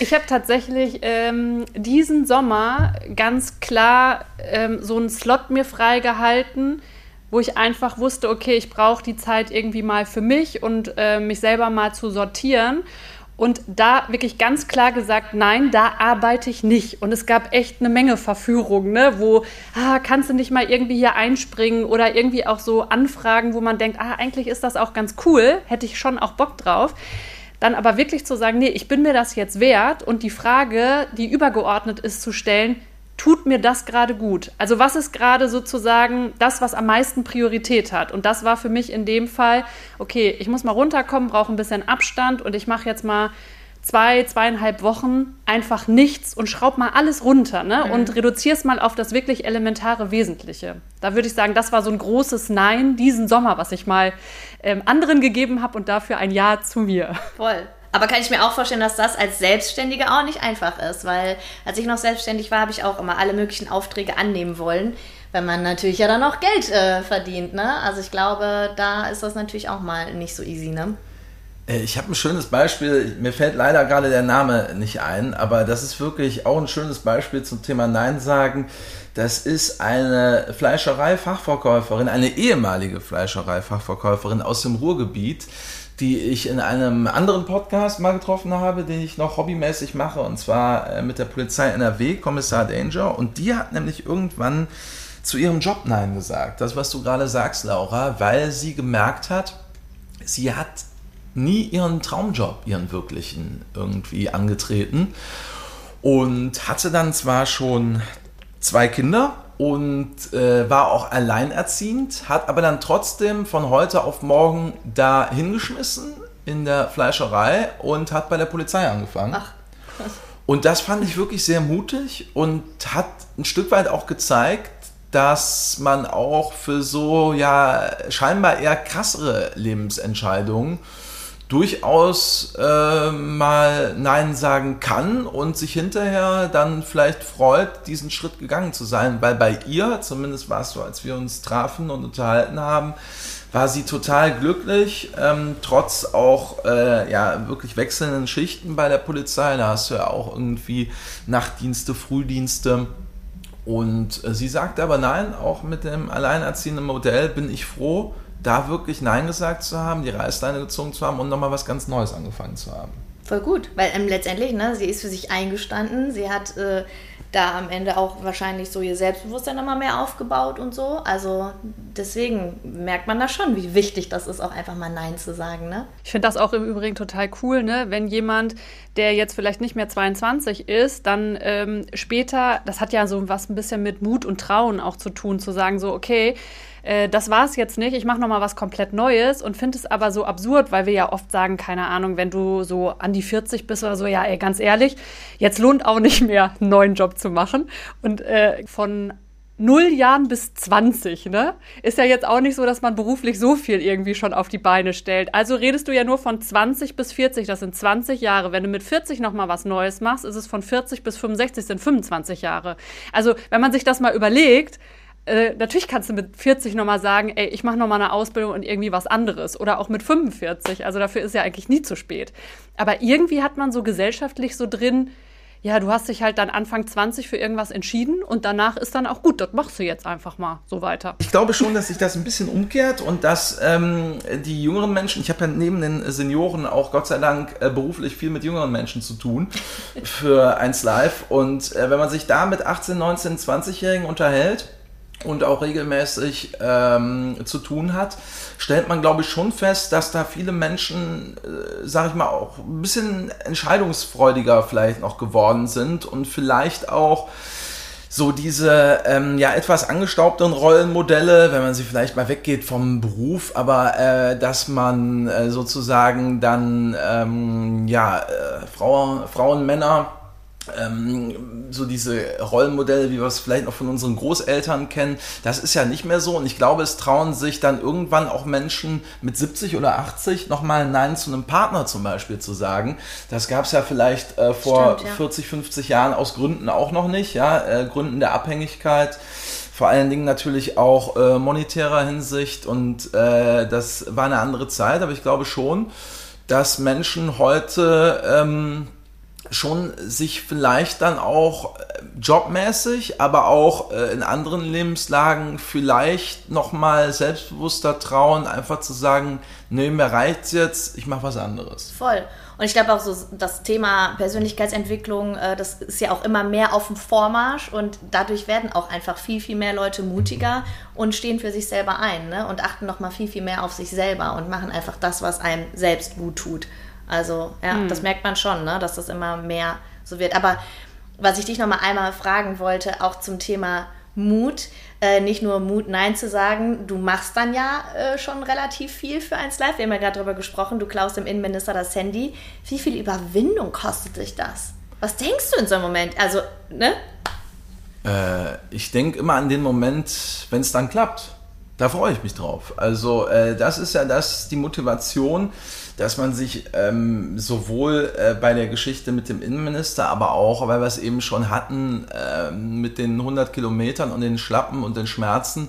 Ich habe tatsächlich ähm, diesen Sommer ganz klar ähm, so einen Slot mir freigehalten, wo ich einfach wusste, okay, ich brauche die Zeit irgendwie mal für mich und äh, mich selber mal zu sortieren. Und da wirklich ganz klar gesagt, nein, da arbeite ich nicht. Und es gab echt eine Menge Verführungen, ne? wo, ah, kannst du nicht mal irgendwie hier einspringen oder irgendwie auch so Anfragen, wo man denkt, ah, eigentlich ist das auch ganz cool, hätte ich schon auch Bock drauf. Dann aber wirklich zu sagen, nee, ich bin mir das jetzt wert und die Frage, die übergeordnet ist, zu stellen, tut mir das gerade gut? Also was ist gerade sozusagen das, was am meisten Priorität hat? Und das war für mich in dem Fall, okay, ich muss mal runterkommen, brauche ein bisschen Abstand und ich mache jetzt mal zwei, zweieinhalb Wochen einfach nichts und schraub mal alles runter ne? Mhm. und reduziere es mal auf das wirklich elementare Wesentliche. Da würde ich sagen, das war so ein großes Nein diesen Sommer, was ich mal ähm, anderen gegeben habe und dafür ein Ja zu mir. Voll. Aber kann ich mir auch vorstellen, dass das als Selbstständige auch nicht einfach ist, weil als ich noch selbstständig war, habe ich auch immer alle möglichen Aufträge annehmen wollen, weil man natürlich ja dann auch Geld äh, verdient. Ne? Also ich glaube, da ist das natürlich auch mal nicht so easy. Ne? Äh, ich habe ein schönes Beispiel, mir fällt leider gerade der Name nicht ein, aber das ist wirklich auch ein schönes Beispiel zum Thema Nein sagen. Das ist eine Fleischerei-Fachverkäuferin, eine ehemalige Fleischerei-Fachverkäuferin aus dem Ruhrgebiet, die ich in einem anderen Podcast mal getroffen habe, den ich noch hobbymäßig mache, und zwar äh, mit der Polizei NRW, Kommissar Danger. Und die hat nämlich irgendwann zu ihrem Job Nein gesagt. Das, was du gerade sagst, Laura, weil sie gemerkt hat, sie hat nie ihren Traumjob, ihren wirklichen, irgendwie angetreten. Und hatte dann zwar schon zwei Kinder und äh, war auch alleinerziehend, hat aber dann trotzdem von heute auf morgen da hingeschmissen in der Fleischerei und hat bei der Polizei angefangen. Ach, krass. Und das fand ich wirklich sehr mutig und hat ein Stück weit auch gezeigt, dass man auch für so ja scheinbar eher krassere Lebensentscheidungen durchaus äh, mal Nein sagen kann und sich hinterher dann vielleicht freut, diesen Schritt gegangen zu sein. Weil bei ihr, zumindest war es so, als wir uns trafen und unterhalten haben, war sie total glücklich, ähm, trotz auch äh, ja, wirklich wechselnden Schichten bei der Polizei. Da hast du ja auch irgendwie Nachtdienste, Frühdienste. Und äh, sie sagte aber nein, auch mit dem alleinerziehenden Modell bin ich froh, da wirklich Nein gesagt zu haben, die Reißleine gezogen zu haben und nochmal was ganz Neues angefangen zu haben. Voll gut, weil ähm, letztendlich, ne, sie ist für sich eingestanden, sie hat äh, da am Ende auch wahrscheinlich so ihr Selbstbewusstsein immer mehr aufgebaut und so. Also deswegen merkt man da schon, wie wichtig das ist, auch einfach mal Nein zu sagen. Ne? Ich finde das auch im Übrigen total cool, ne? wenn jemand, der jetzt vielleicht nicht mehr 22 ist, dann ähm, später, das hat ja so was ein bisschen mit Mut und Trauen auch zu tun, zu sagen so, okay, äh, das war es jetzt nicht, ich mache nochmal was komplett Neues und finde es aber so absurd, weil wir ja oft sagen, keine Ahnung, wenn du so an die 40 bist oder so, ja, ey, ganz ehrlich, jetzt lohnt auch nicht mehr, einen neuen Job zu machen. Und äh, von null Jahren bis 20, ne? Ist ja jetzt auch nicht so, dass man beruflich so viel irgendwie schon auf die Beine stellt. Also redest du ja nur von 20 bis 40, das sind 20 Jahre. Wenn du mit 40 nochmal was Neues machst, ist es von 40 bis 65, sind 25 Jahre. Also, wenn man sich das mal überlegt, äh, natürlich kannst du mit 40 nochmal sagen, ey, ich mache nochmal eine Ausbildung und irgendwie was anderes. Oder auch mit 45. Also dafür ist ja eigentlich nie zu spät. Aber irgendwie hat man so gesellschaftlich so drin, ja, du hast dich halt dann Anfang 20 für irgendwas entschieden und danach ist dann auch gut, das machst du jetzt einfach mal so weiter. Ich glaube schon, dass sich das ein bisschen umkehrt und dass ähm, die jüngeren Menschen, ich habe ja neben den Senioren auch Gott sei Dank äh, beruflich viel mit jüngeren Menschen zu tun für 1 Live und äh, wenn man sich da mit 18, 19, 20-Jährigen unterhält, und auch regelmäßig ähm, zu tun hat, stellt man, glaube ich, schon fest, dass da viele Menschen, äh, sage ich mal, auch ein bisschen entscheidungsfreudiger vielleicht noch geworden sind und vielleicht auch so diese ähm, ja etwas angestaubteren Rollenmodelle, wenn man sie vielleicht mal weggeht vom Beruf, aber äh, dass man äh, sozusagen dann ähm, ja äh, Frauen, Frauen, Männer ähm, so diese Rollenmodelle, wie wir es vielleicht noch von unseren Großeltern kennen, das ist ja nicht mehr so. Und ich glaube, es trauen sich dann irgendwann auch Menschen mit 70 oder 80 nochmal Nein zu einem Partner zum Beispiel zu sagen. Das gab es ja vielleicht äh, vor Stimmt, ja. 40, 50 Jahren aus Gründen auch noch nicht, ja, äh, Gründen der Abhängigkeit vor allen Dingen natürlich auch äh, monetärer Hinsicht und äh, das war eine andere Zeit, aber ich glaube schon, dass Menschen heute ähm, schon sich vielleicht dann auch äh, jobmäßig, aber auch äh, in anderen Lebenslagen vielleicht nochmal selbstbewusster trauen, einfach zu sagen, nee, mir reicht's jetzt, ich mache was anderes. Voll. Und ich glaube auch so, das Thema Persönlichkeitsentwicklung, äh, das ist ja auch immer mehr auf dem Vormarsch und dadurch werden auch einfach viel, viel mehr Leute mutiger und stehen für sich selber ein ne? und achten nochmal viel, viel mehr auf sich selber und machen einfach das, was einem selbst gut tut. Also ja, mhm. das merkt man schon, ne, dass das immer mehr so wird. Aber was ich dich noch mal einmal fragen wollte, auch zum Thema Mut, äh, nicht nur Mut, Nein zu sagen, du machst dann ja äh, schon relativ viel für 1 Live. Wir haben ja gerade darüber gesprochen, du klaust dem Innenminister das Handy. Wie viel Überwindung kostet dich das? Was denkst du in so einem Moment? Also, ne? Äh, ich denke immer an den Moment, wenn es dann klappt. Da freue ich mich drauf. Also, äh, das ist ja das, die Motivation dass man sich ähm, sowohl äh, bei der Geschichte mit dem Innenminister, aber auch, weil wir es eben schon hatten, äh, mit den 100 Kilometern und den Schlappen und den Schmerzen,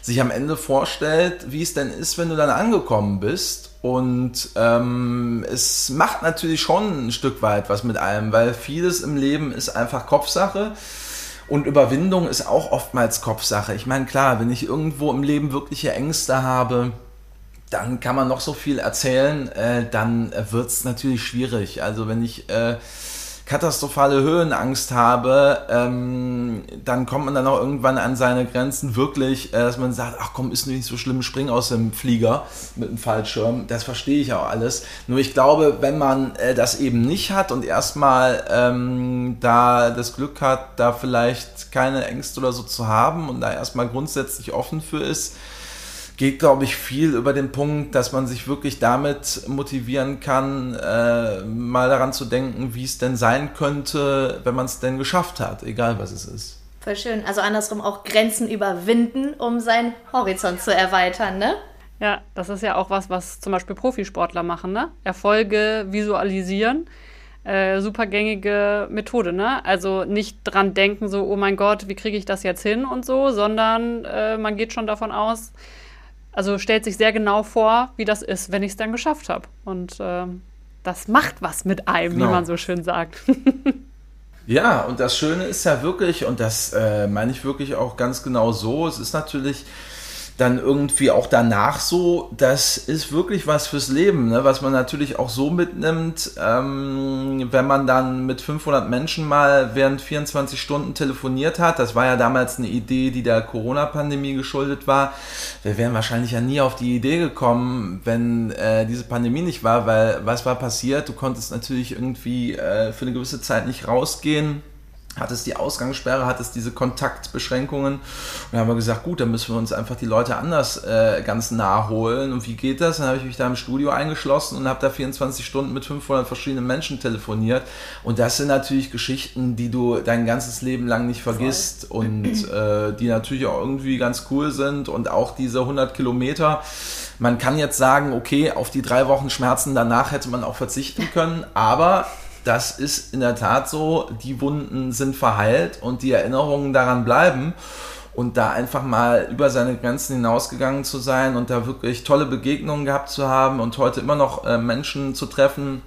sich am Ende vorstellt, wie es denn ist, wenn du dann angekommen bist. Und ähm, es macht natürlich schon ein Stück weit was mit einem, weil vieles im Leben ist einfach Kopfsache. Und Überwindung ist auch oftmals Kopfsache. Ich meine, klar, wenn ich irgendwo im Leben wirkliche Ängste habe, dann kann man noch so viel erzählen, äh, dann wird es natürlich schwierig. Also wenn ich äh, katastrophale Höhenangst habe, ähm, dann kommt man dann auch irgendwann an seine Grenzen wirklich, äh, dass man sagt, ach komm, ist nicht so schlimm, spring aus dem Flieger mit dem Fallschirm. Das verstehe ich auch alles. Nur ich glaube, wenn man äh, das eben nicht hat und erstmal ähm, da das Glück hat, da vielleicht keine Ängste oder so zu haben und da erstmal grundsätzlich offen für ist, geht, glaube ich, viel über den Punkt, dass man sich wirklich damit motivieren kann, äh, mal daran zu denken, wie es denn sein könnte, wenn man es denn geschafft hat, egal was es ist. Voll schön. Also andersrum auch Grenzen überwinden, um seinen Horizont zu erweitern, ne? Ja, das ist ja auch was, was zum Beispiel Profisportler machen, ne? Erfolge visualisieren. Äh, super gängige Methode, ne? Also nicht dran denken, so, oh mein Gott, wie kriege ich das jetzt hin und so, sondern äh, man geht schon davon aus, also stellt sich sehr genau vor, wie das ist, wenn ich es dann geschafft habe. Und äh, das macht was mit einem, genau. wie man so schön sagt. ja, und das Schöne ist ja wirklich, und das äh, meine ich wirklich auch ganz genau so, es ist natürlich dann irgendwie auch danach so, das ist wirklich was fürs Leben, ne? was man natürlich auch so mitnimmt, ähm, wenn man dann mit 500 Menschen mal während 24 Stunden telefoniert hat. Das war ja damals eine Idee, die der Corona-Pandemie geschuldet war. Wir wären wahrscheinlich ja nie auf die Idee gekommen, wenn äh, diese Pandemie nicht war, weil was war passiert? Du konntest natürlich irgendwie äh, für eine gewisse Zeit nicht rausgehen hat es die Ausgangssperre, hat es diese Kontaktbeschränkungen. Und dann haben wir gesagt, gut, dann müssen wir uns einfach die Leute anders äh, ganz nah holen. Und wie geht das? Dann habe ich mich da im Studio eingeschlossen und habe da 24 Stunden mit 500 verschiedenen Menschen telefoniert. Und das sind natürlich Geschichten, die du dein ganzes Leben lang nicht vergisst Voll. und äh, die natürlich auch irgendwie ganz cool sind. Und auch diese 100 Kilometer. Man kann jetzt sagen, okay, auf die drei Wochen Schmerzen danach hätte man auch verzichten können, aber das ist in der Tat so, die Wunden sind verheilt und die Erinnerungen daran bleiben. Und da einfach mal über seine Grenzen hinausgegangen zu sein und da wirklich tolle Begegnungen gehabt zu haben und heute immer noch äh, Menschen zu treffen,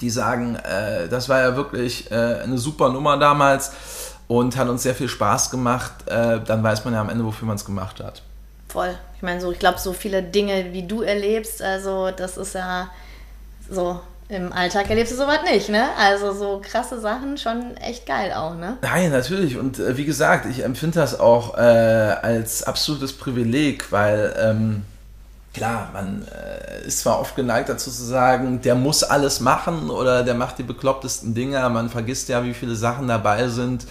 die sagen, äh, das war ja wirklich äh, eine super Nummer damals und hat uns sehr viel Spaß gemacht, äh, dann weiß man ja am Ende, wofür man es gemacht hat. Voll. Ich meine, so, ich glaube, so viele Dinge, wie du erlebst, also das ist ja so, im Alltag erlebst du sowas nicht, ne? Also so krasse Sachen schon echt geil auch, ne? Nein, natürlich. Und äh, wie gesagt, ich empfinde das auch äh, als absolutes Privileg, weil ähm, klar, man äh, ist zwar oft geneigt dazu zu sagen, der muss alles machen oder der macht die beklopptesten Dinge, man vergisst ja, wie viele Sachen dabei sind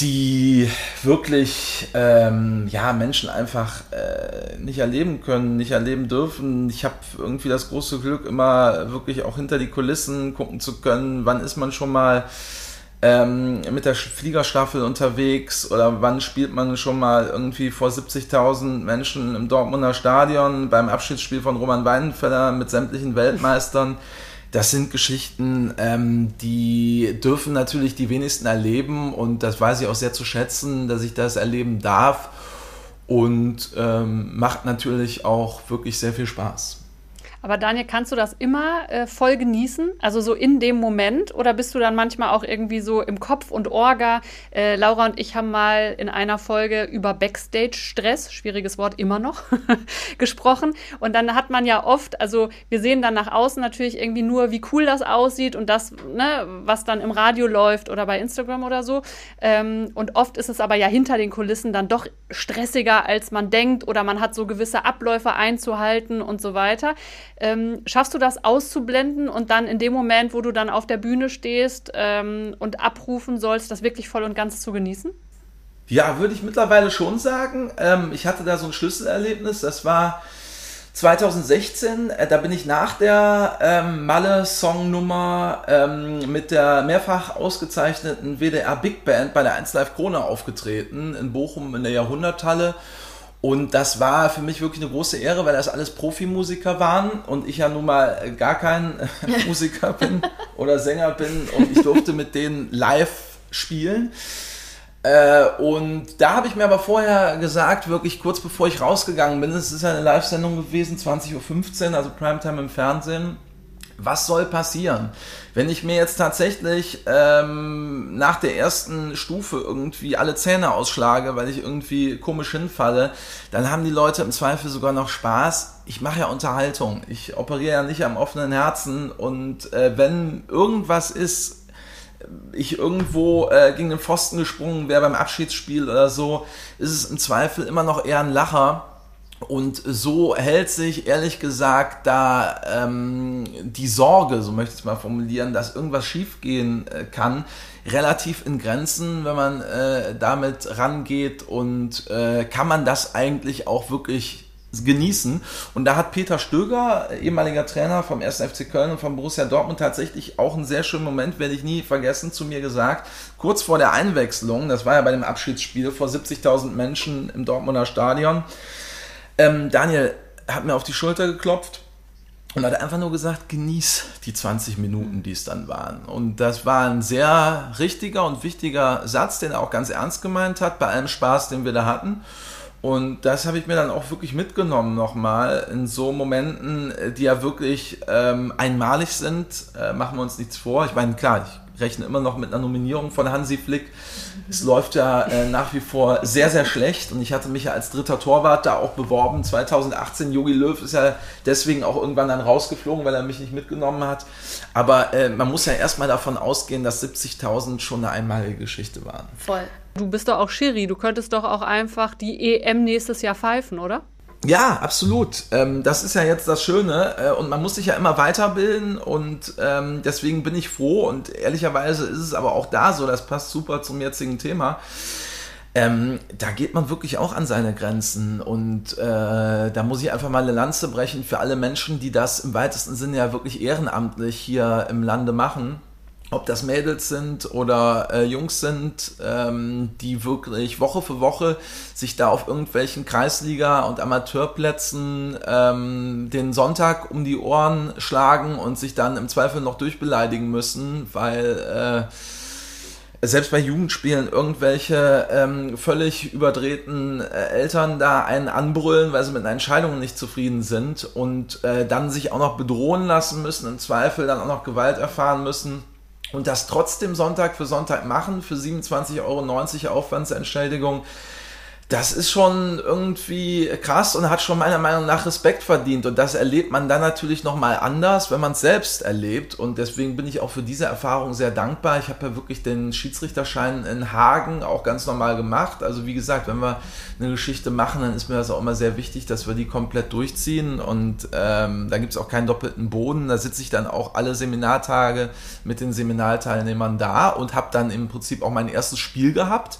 die wirklich ähm, ja, Menschen einfach äh, nicht erleben können, nicht erleben dürfen. Ich habe irgendwie das große Glück, immer wirklich auch hinter die Kulissen gucken zu können. Wann ist man schon mal ähm, mit der Fliegerstaffel unterwegs oder wann spielt man schon mal irgendwie vor 70.000 Menschen im Dortmunder Stadion beim Abschiedsspiel von Roman Weidenfeller mit sämtlichen Weltmeistern das sind Geschichten, ähm, die dürfen natürlich die wenigsten erleben und das weiß ich auch sehr zu schätzen, dass ich das erleben darf und ähm, macht natürlich auch wirklich sehr viel Spaß. Aber Daniel, kannst du das immer äh, voll genießen? Also so in dem Moment? Oder bist du dann manchmal auch irgendwie so im Kopf und Orga? Äh, Laura und ich haben mal in einer Folge über Backstage-Stress, schwieriges Wort immer noch, gesprochen. Und dann hat man ja oft, also wir sehen dann nach außen natürlich irgendwie nur, wie cool das aussieht und das, ne, was dann im Radio läuft oder bei Instagram oder so. Ähm, und oft ist es aber ja hinter den Kulissen dann doch stressiger, als man denkt oder man hat so gewisse Abläufe einzuhalten und so weiter. Ähm, schaffst du das auszublenden und dann in dem Moment, wo du dann auf der Bühne stehst ähm, und abrufen sollst, das wirklich voll und ganz zu genießen? Ja, würde ich mittlerweile schon sagen. Ähm, ich hatte da so ein Schlüsselerlebnis. Das war 2016. Äh, da bin ich nach der ähm, Malle-Songnummer ähm, mit der mehrfach ausgezeichneten WDR Big Band bei der 1 Live Krone aufgetreten in Bochum in der Jahrhunderthalle und das war für mich wirklich eine große Ehre, weil das alles Profimusiker waren und ich ja nun mal gar kein Musiker bin oder Sänger bin und ich durfte mit denen live spielen. Äh, und da habe ich mir aber vorher gesagt, wirklich kurz bevor ich rausgegangen bin, es ist ja eine Live-Sendung gewesen, 20.15 Uhr, also Primetime im Fernsehen was soll passieren? Wenn ich mir jetzt tatsächlich ähm, nach der ersten Stufe irgendwie alle Zähne ausschlage, weil ich irgendwie komisch hinfalle, dann haben die Leute im Zweifel sogar noch Spaß. Ich mache ja Unterhaltung. Ich operiere ja nicht am offenen Herzen. Und äh, wenn irgendwas ist, ich irgendwo äh, gegen den Pfosten gesprungen wäre beim Abschiedsspiel oder so, ist es im Zweifel immer noch eher ein Lacher und so hält sich ehrlich gesagt da ähm, die Sorge, so möchte ich es mal formulieren, dass irgendwas schiefgehen äh, kann, relativ in Grenzen, wenn man äh, damit rangeht und äh, kann man das eigentlich auch wirklich genießen. Und da hat Peter Stöger, ehemaliger Trainer vom 1. FC Köln und vom Borussia Dortmund, tatsächlich auch einen sehr schönen Moment, werde ich nie vergessen, zu mir gesagt. Kurz vor der Einwechslung, das war ja bei dem Abschiedsspiel vor 70.000 Menschen im Dortmunder Stadion, ähm, Daniel hat mir auf die Schulter geklopft und hat einfach nur gesagt, genieß die 20 Minuten, die es dann waren. Und das war ein sehr richtiger und wichtiger Satz, den er auch ganz ernst gemeint hat, bei allem Spaß, den wir da hatten. Und das habe ich mir dann auch wirklich mitgenommen nochmal in so Momenten, die ja wirklich ähm, einmalig sind. Äh, machen wir uns nichts vor. Ich meine, klar, ich rechne immer noch mit einer Nominierung von Hansi Flick. Es läuft ja äh, nach wie vor sehr, sehr schlecht und ich hatte mich ja als dritter Torwart da auch beworben. 2018, Jogi Löw ist ja deswegen auch irgendwann dann rausgeflogen, weil er mich nicht mitgenommen hat. Aber äh, man muss ja erstmal davon ausgehen, dass 70.000 schon eine einmalige Geschichte waren. Voll. Du bist doch auch Schiri, du könntest doch auch einfach die EM nächstes Jahr pfeifen, oder? Ja, absolut. Ähm, das ist ja jetzt das Schöne äh, und man muss sich ja immer weiterbilden und ähm, deswegen bin ich froh und ehrlicherweise ist es aber auch da so, das passt super zum jetzigen Thema. Ähm, da geht man wirklich auch an seine Grenzen und äh, da muss ich einfach mal eine Lanze brechen für alle Menschen, die das im weitesten Sinne ja wirklich ehrenamtlich hier im Lande machen ob das Mädels sind oder äh, Jungs sind, ähm, die wirklich Woche für Woche sich da auf irgendwelchen Kreisliga- und Amateurplätzen ähm, den Sonntag um die Ohren schlagen und sich dann im Zweifel noch durchbeleidigen müssen, weil äh, selbst bei Jugendspielen irgendwelche ähm, völlig überdrehten äh, Eltern da einen anbrüllen, weil sie mit einer Entscheidung nicht zufrieden sind und äh, dann sich auch noch bedrohen lassen müssen, im Zweifel dann auch noch Gewalt erfahren müssen und das trotzdem Sonntag für Sonntag machen, für 27,90 Euro Aufwandsentschädigung, das ist schon irgendwie krass und hat schon meiner Meinung nach Respekt verdient. Und das erlebt man dann natürlich nochmal anders, wenn man es selbst erlebt. Und deswegen bin ich auch für diese Erfahrung sehr dankbar. Ich habe ja wirklich den Schiedsrichterschein in Hagen auch ganz normal gemacht. Also wie gesagt, wenn wir eine Geschichte machen, dann ist mir das auch immer sehr wichtig, dass wir die komplett durchziehen. Und ähm, da gibt es auch keinen doppelten Boden. Da sitze ich dann auch alle Seminartage mit den Seminarteilnehmern da und habe dann im Prinzip auch mein erstes Spiel gehabt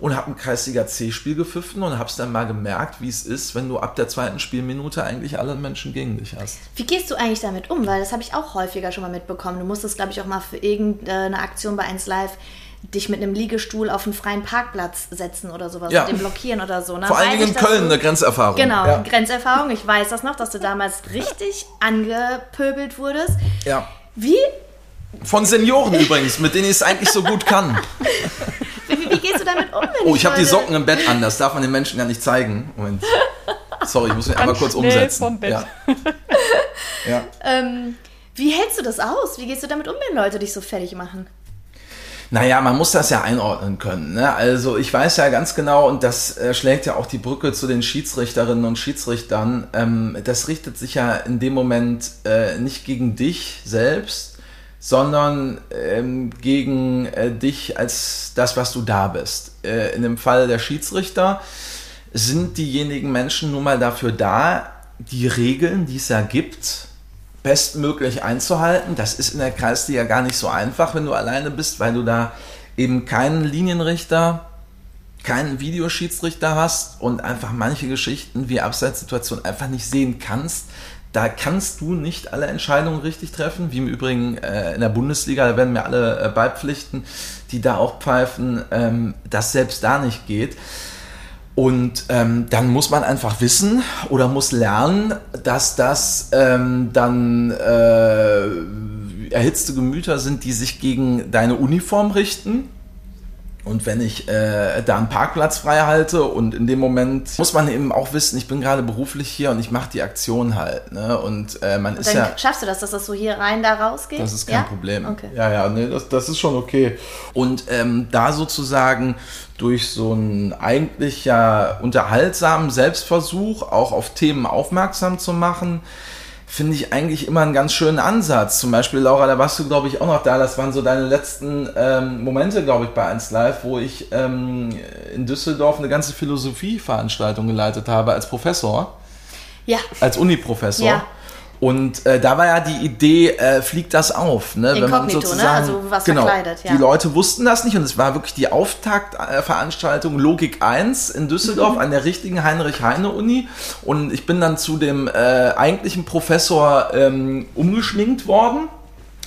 und habe ein Kreisliga C-Spiel gepfiffen und habe es dann mal gemerkt, wie es ist, wenn du ab der zweiten Spielminute eigentlich alle Menschen gegen dich hast. Wie gehst du eigentlich damit um? Weil das habe ich auch häufiger schon mal mitbekommen. Du musstest, glaube ich, auch mal für irgendeine Aktion bei 1 Live dich mit einem Liegestuhl auf einen freien Parkplatz setzen oder sowas, Ja. mit dem blockieren oder so. Ne? Vor allen Dingen in Köln du- eine Grenzerfahrung. Genau, Ja. Grenzerfahrung. Ich weiß das noch, dass du damals richtig angepöbelt wurdest. ja. Wie, Von Senioren übrigens, mit denen ich es eigentlich so gut kann. gehst du damit um? Wenn Oh, ich habe die Socken im Bett an, das darf man den Menschen ja nicht zeigen. Moment. Sorry, ich muss mich einmal kurz umsetzen. vom Bett. Ja. ja. Ähm, wie hältst du das aus? Wie gehst du damit um, wenn Leute dich so fertig machen? Naja, man muss das ja einordnen können. Ne? Also ich weiß ja ganz genau, und das äh, schlägt ja auch die Brücke zu den Schiedsrichterinnen und Schiedsrichtern, ähm, das richtet sich ja in dem Moment äh, nicht gegen dich selbst, sondern ähm, gegen äh, dich als das, was du da bist. Äh, in dem Fall der Schiedsrichter sind diejenigen Menschen nun mal dafür da, die Regeln, die es ja gibt, bestmöglich einzuhalten. Das ist in der Kreisliga gar nicht so einfach, wenn du alleine bist, weil du da eben keinen Linienrichter, keinen Videoschiedsrichter hast und einfach manche Geschichten wie Abseitssituationen einfach nicht sehen kannst. Da kannst du nicht alle Entscheidungen richtig treffen, wie im Übrigen äh, in der Bundesliga, da werden mir alle äh, beipflichten, die da auch pfeifen, ähm, dass selbst da nicht geht. Und ähm, dann muss man einfach wissen oder muss lernen, dass das ähm, dann äh, erhitzte Gemüter sind, die sich gegen deine Uniform richten. Und wenn ich äh, da einen Parkplatz frei halte und in dem Moment muss man eben auch wissen, ich bin gerade beruflich hier und ich mache die Aktion halt. Ne? Und äh, man ist Dann ja. schaffst du das, dass das so hier rein, da raus geht? Das ist kein ja? Problem. Okay. Ja, ja, nee, das, das ist schon okay. Und ähm, da sozusagen durch so einen eigentlich ja unterhaltsamen Selbstversuch auch auf Themen aufmerksam zu machen, finde ich eigentlich immer einen ganz schönen Ansatz. Zum Beispiel, Laura, da warst du, glaube ich, auch noch da. Das waren so deine letzten ähm, Momente, glaube ich, bei 1 Live, wo ich ähm, in Düsseldorf eine ganze Philosophieveranstaltung geleitet habe als Professor Ja, als Uniprofessor. Ja. Und äh, da war ja die Idee, äh, fliegt das auf, ne? Inkognito, ne? Also was genau, verkleidet, ja. Die Leute wussten das nicht und es war wirklich die Auftaktveranstaltung Logik 1 in Düsseldorf Mhm. an der richtigen Heinrich-Heine-Uni und ich bin dann zu dem äh, eigentlichen Professor ähm, umgeschminkt worden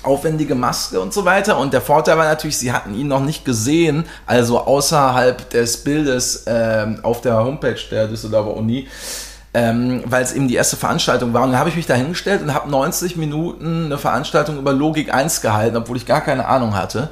aufwendige Maske und so weiter. Und der Vorteil war natürlich, sie hatten ihn noch nicht gesehen, also außerhalb des Bildes ähm, auf der Homepage der Düsseldorfer Uni, ähm, weil es eben die erste Veranstaltung war. Und dann habe ich mich da hingestellt und habe 90 Minuten eine Veranstaltung über Logik 1 gehalten, obwohl ich gar keine Ahnung hatte.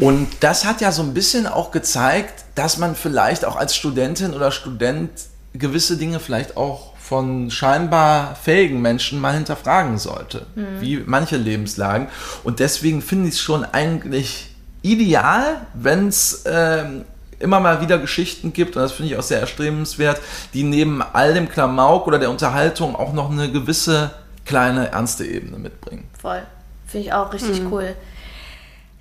Und das hat ja so ein bisschen auch gezeigt, dass man vielleicht auch als Studentin oder Student gewisse Dinge vielleicht auch von scheinbar fähigen Menschen mal hinterfragen sollte, wie manche Lebenslagen. Und deswegen finde ich es schon eigentlich ideal, wenn es ähm, immer mal wieder Geschichten gibt, und das finde ich auch sehr erstrebenswert, die neben all dem Klamauk oder der Unterhaltung auch noch eine gewisse kleine ernste Ebene mitbringen. Voll. Finde ich auch richtig cool.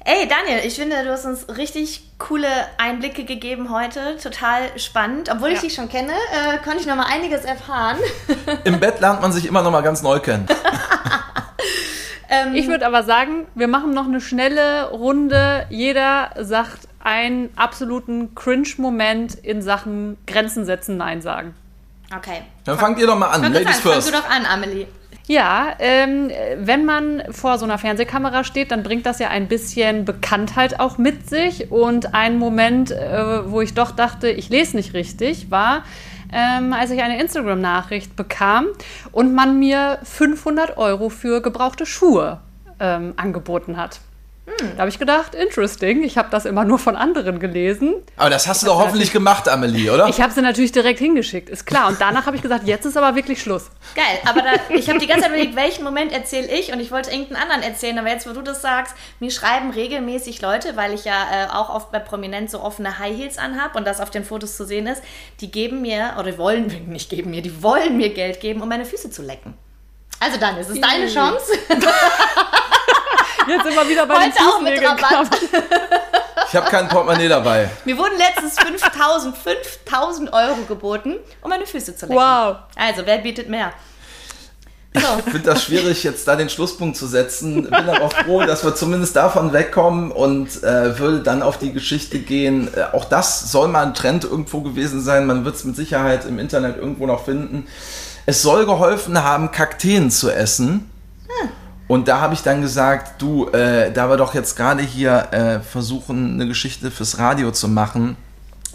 Ey, Daniel, ich finde, du hast uns richtig coole Einblicke gegeben heute. Total spannend. Obwohl ich Ja. dich schon kenne, äh, konnte ich noch mal einiges erfahren. Im Bett lernt man sich immer noch mal ganz neu kennen. Ähm, Ich würde aber sagen, wir machen noch eine schnelle Runde. Jeder sagt einen absoluten Cringe-Moment in Sachen Grenzen setzen, Nein sagen. okay. Dann fangt ihr doch mal an, Fang, Ladies fang first. du doch an, Amelie. Ja, ähm, wenn man vor so einer Fernsehkamera steht, dann bringt das ja ein bisschen Bekanntheit auch mit sich. Und ein Moment, äh, wo ich doch dachte, ich lese nicht richtig, war, ähm, als ich eine Instagram-Nachricht bekam und man mir 500 Euro für gebrauchte Schuhe ähm, angeboten hat. Da habe ich gedacht, interesting. Ich habe das immer nur von anderen gelesen. Aber das hast du doch hoffentlich gemacht, Amelie, oder? Ich habe sie natürlich direkt hingeschickt, ist klar. Und danach habe ich gesagt, jetzt ist aber wirklich Schluss. Geil, aber da, ich habe die ganze Zeit überlegt, welchen Moment erzähle ich und ich wollte irgendeinen anderen erzählen, aber jetzt, wo du das sagst, mir schreiben regelmäßig Leute, weil ich ja äh, auch oft bei Prominent so offene High Heels anhab und das auf den Fotos zu sehen ist, die geben mir, oder wollen nicht geben mir, die wollen mir Geld geben, um meine Füße zu lecken. Also dann, es ist deine Ih. Chance. Jetzt immer wieder bei den Heute auch mit Fußnägeln Rabatt. Ich habe kein Portemonnaie dabei. Mir wurden letztens 5000, 5000 Euro geboten, um meine Füße zu lecken. Wow. Also, wer bietet mehr? So. Ich finde das schwierig, jetzt da den Schlusspunkt zu setzen. Bin aber froh, dass wir zumindest davon wegkommen und äh, würde dann auf die Geschichte gehen. Äh, auch das soll mal ein Trend irgendwo gewesen sein. Man wird es mit Sicherheit im Internet irgendwo noch finden. Es soll geholfen haben, Kakteen zu essen. Und da habe ich dann gesagt, du, äh, da wir doch jetzt gerade hier äh, versuchen, eine Geschichte fürs Radio zu machen,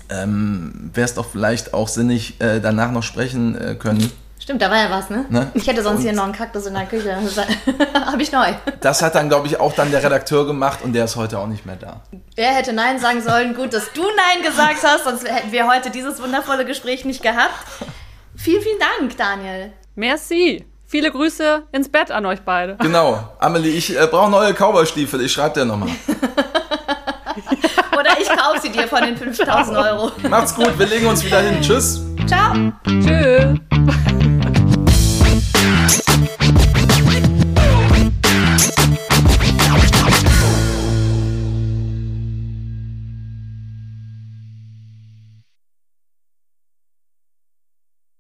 ähm, wäre es doch vielleicht auch sinnig, äh, danach noch sprechen äh, können. Stimmt, da war ja was, ne? Ne? Ich hätte sonst Und- hier noch einen Kaktus in der Küche. Habe ich neu. Das hat dann, glaube ich, auch dann der Redakteur gemacht und der ist heute auch nicht mehr da. Wer hätte Nein sagen sollen? Gut, dass du Nein gesagt hast, sonst hätten wir heute dieses wundervolle Gespräch nicht gehabt. Vielen, vielen Dank, Daniel. Merci. Viele Grüße ins Bett an euch beide. Genau. Amelie, ich äh, brauche neue Cowboy-Stiefel. Ich schreibe dir nochmal. Oder ich kaufe sie dir von den 5000 Euro. Macht's gut, wir legen uns wieder hin. Tschüss. Ciao. Tschüss.